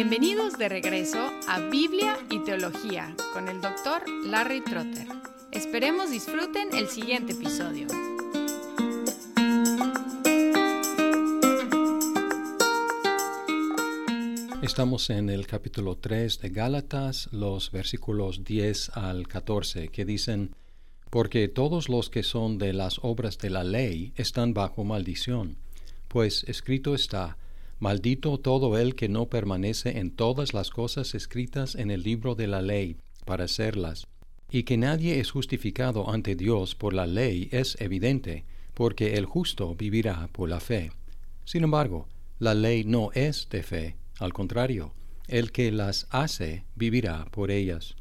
Bienvenidos de regreso a Biblia y Teología con el doctor Larry Trotter. Esperemos disfruten el siguiente episodio. Estamos en el capítulo 3 de Gálatas, los versículos 10 al 14, que dicen, Porque todos los que son de las obras de la ley están bajo maldición, pues escrito está, Maldito todo el que no permanece en todas las cosas escritas en el libro de la ley, para hacerlas. Y que nadie es justificado ante Dios por la ley es evidente, porque el justo vivirá por la fe. Sin embargo, la ley no es de fe, al contrario, el que las hace vivirá por ellas.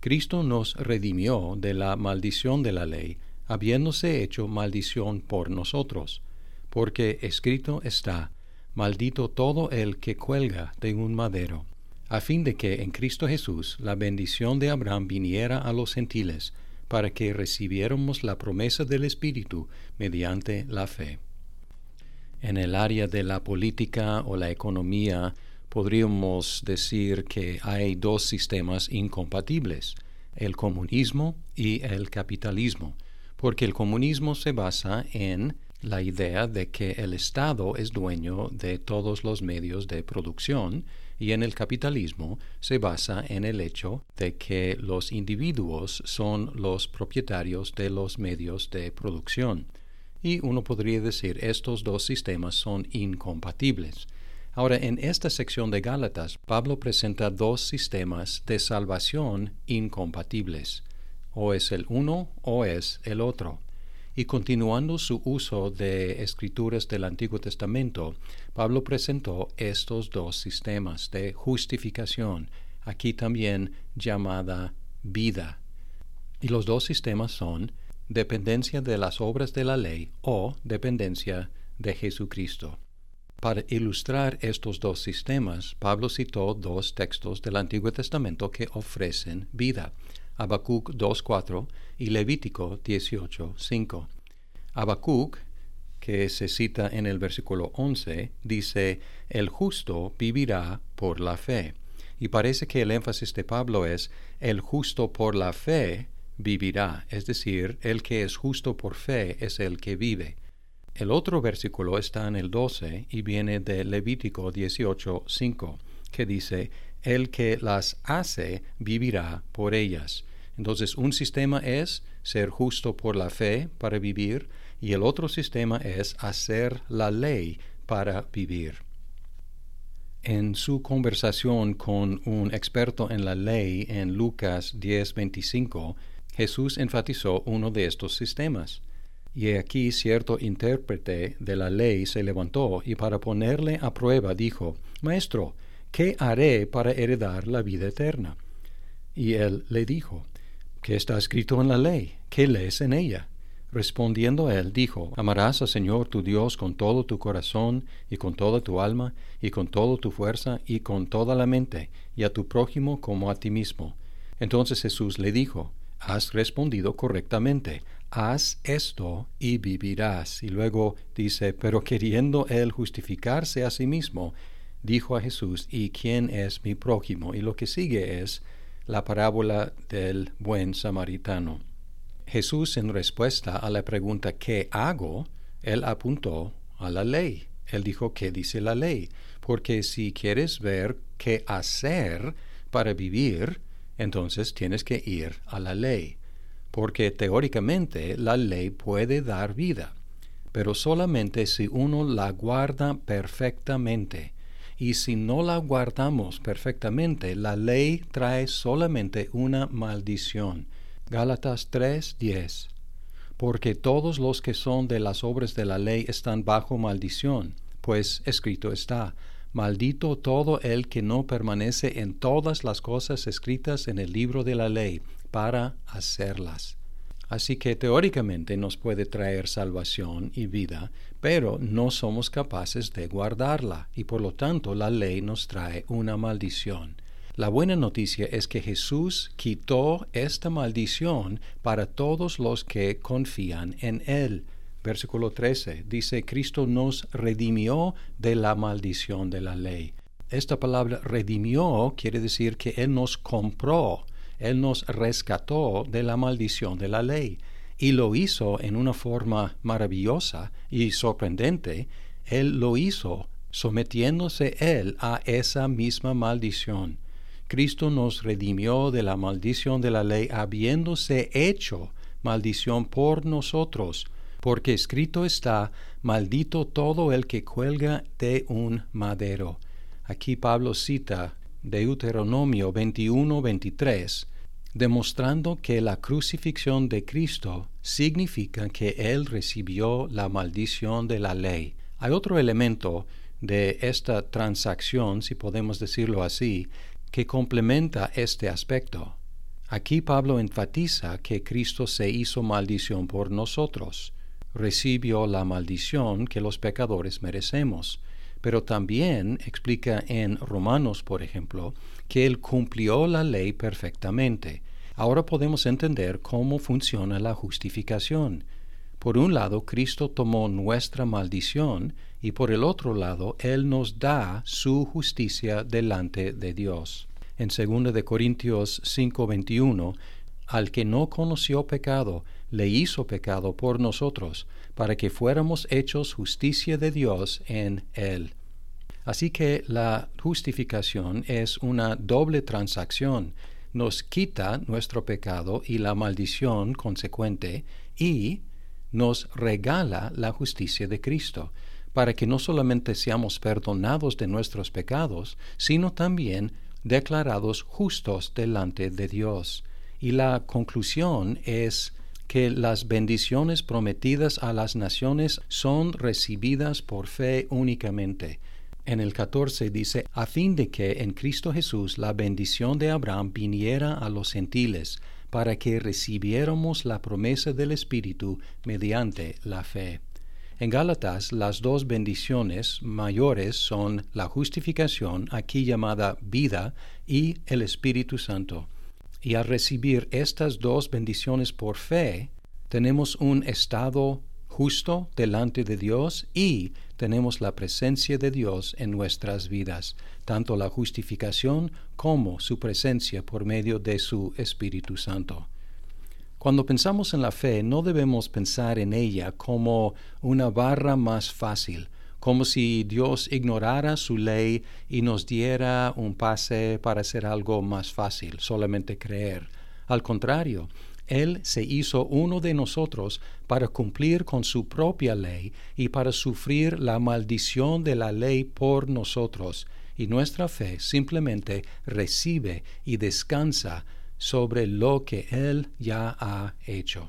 Cristo nos redimió de la maldición de la ley, habiéndose hecho maldición por nosotros, porque escrito está, maldito todo el que cuelga de un madero, a fin de que en Cristo Jesús la bendición de Abraham viniera a los gentiles, para que recibiéramos la promesa del Espíritu mediante la fe. En el área de la política o la economía, podríamos decir que hay dos sistemas incompatibles, el comunismo y el capitalismo, porque el comunismo se basa en la idea de que el Estado es dueño de todos los medios de producción y en el capitalismo se basa en el hecho de que los individuos son los propietarios de los medios de producción. Y uno podría decir estos dos sistemas son incompatibles. Ahora, en esta sección de Gálatas, Pablo presenta dos sistemas de salvación incompatibles. O es el uno o es el otro. Y continuando su uso de escrituras del Antiguo Testamento, Pablo presentó estos dos sistemas de justificación, aquí también llamada vida. Y los dos sistemas son dependencia de las obras de la ley o dependencia de Jesucristo. Para ilustrar estos dos sistemas, Pablo citó dos textos del Antiguo Testamento que ofrecen vida. Habacuc 2.4 y Levítico 18.5. Habacuc, que se cita en el versículo 11, dice, el justo vivirá por la fe. Y parece que el énfasis de Pablo es, el justo por la fe vivirá, es decir, el que es justo por fe es el que vive. El otro versículo está en el 12 y viene de Levítico 18.5, que dice, el que las hace vivirá por ellas. Entonces, un sistema es ser justo por la fe para vivir y el otro sistema es hacer la ley para vivir. En su conversación con un experto en la ley en Lucas 10:25, Jesús enfatizó uno de estos sistemas. Y aquí cierto intérprete de la ley se levantó y para ponerle a prueba dijo, Maestro, ¿qué haré para heredar la vida eterna? Y él le dijo, ¿Qué está escrito en la ley? ¿Qué lees en ella? Respondiendo él, dijo, Amarás al Señor tu Dios con todo tu corazón y con toda tu alma y con toda tu fuerza y con toda la mente, y a tu prójimo como a ti mismo. Entonces Jesús le dijo, Has respondido correctamente, haz esto y vivirás. Y luego dice, pero queriendo él justificarse a sí mismo, dijo a Jesús, ¿y quién es mi prójimo? Y lo que sigue es, la parábola del buen samaritano. Jesús en respuesta a la pregunta ¿qué hago? Él apuntó a la ley. Él dijo ¿qué dice la ley? Porque si quieres ver qué hacer para vivir, entonces tienes que ir a la ley. Porque teóricamente la ley puede dar vida, pero solamente si uno la guarda perfectamente y si no la guardamos perfectamente, la ley trae solamente una maldición. Gálatas 3:10 Porque todos los que son de las obras de la ley están bajo maldición, pues escrito está, Maldito todo el que no permanece en todas las cosas escritas en el libro de la ley para hacerlas. Así que teóricamente nos puede traer salvación y vida, pero no somos capaces de guardarla y por lo tanto la ley nos trae una maldición. La buena noticia es que Jesús quitó esta maldición para todos los que confían en Él. Versículo 13 dice, Cristo nos redimió de la maldición de la ley. Esta palabra redimió quiere decir que Él nos compró, Él nos rescató de la maldición de la ley y lo hizo en una forma maravillosa y sorprendente. Él lo hizo sometiéndose Él a esa misma maldición. Cristo nos redimió de la maldición de la ley habiéndose hecho maldición por nosotros, porque escrito está, maldito todo el que cuelga de un madero. Aquí Pablo cita Deuteronomio 21, 23, demostrando que la crucifixión de Cristo significa que Él recibió la maldición de la ley. Hay otro elemento de esta transacción, si podemos decirlo así, que complementa este aspecto. Aquí Pablo enfatiza que Cristo se hizo maldición por nosotros, recibió la maldición que los pecadores merecemos, pero también explica en Romanos, por ejemplo, que Él cumplió la ley perfectamente. Ahora podemos entender cómo funciona la justificación. Por un lado, Cristo tomó nuestra maldición y por el otro lado, Él nos da su justicia delante de Dios. En 2 de Corintios 5:21, al que no conoció pecado, le hizo pecado por nosotros, para que fuéramos hechos justicia de Dios en él. Así que la justificación es una doble transacción. Nos quita nuestro pecado y la maldición consecuente y nos regala la justicia de Cristo, para que no solamente seamos perdonados de nuestros pecados, sino también declarados justos delante de Dios. Y la conclusión es que las bendiciones prometidas a las naciones son recibidas por fe únicamente. En el 14 dice, a fin de que en Cristo Jesús la bendición de Abraham viniera a los gentiles, para que recibiéramos la promesa del Espíritu mediante la fe. En Gálatas las dos bendiciones mayores son la justificación, aquí llamada vida, y el Espíritu Santo. Y al recibir estas dos bendiciones por fe, tenemos un estado justo delante de Dios y tenemos la presencia de Dios en nuestras vidas, tanto la justificación como su presencia por medio de su Espíritu Santo. Cuando pensamos en la fe, no debemos pensar en ella como una barra más fácil, como si Dios ignorara su ley y nos diera un pase para hacer algo más fácil, solamente creer. Al contrario, Él se hizo uno de nosotros para cumplir con su propia ley y para sufrir la maldición de la ley por nosotros, y nuestra fe simplemente recibe y descansa sobre lo que Él ya ha hecho.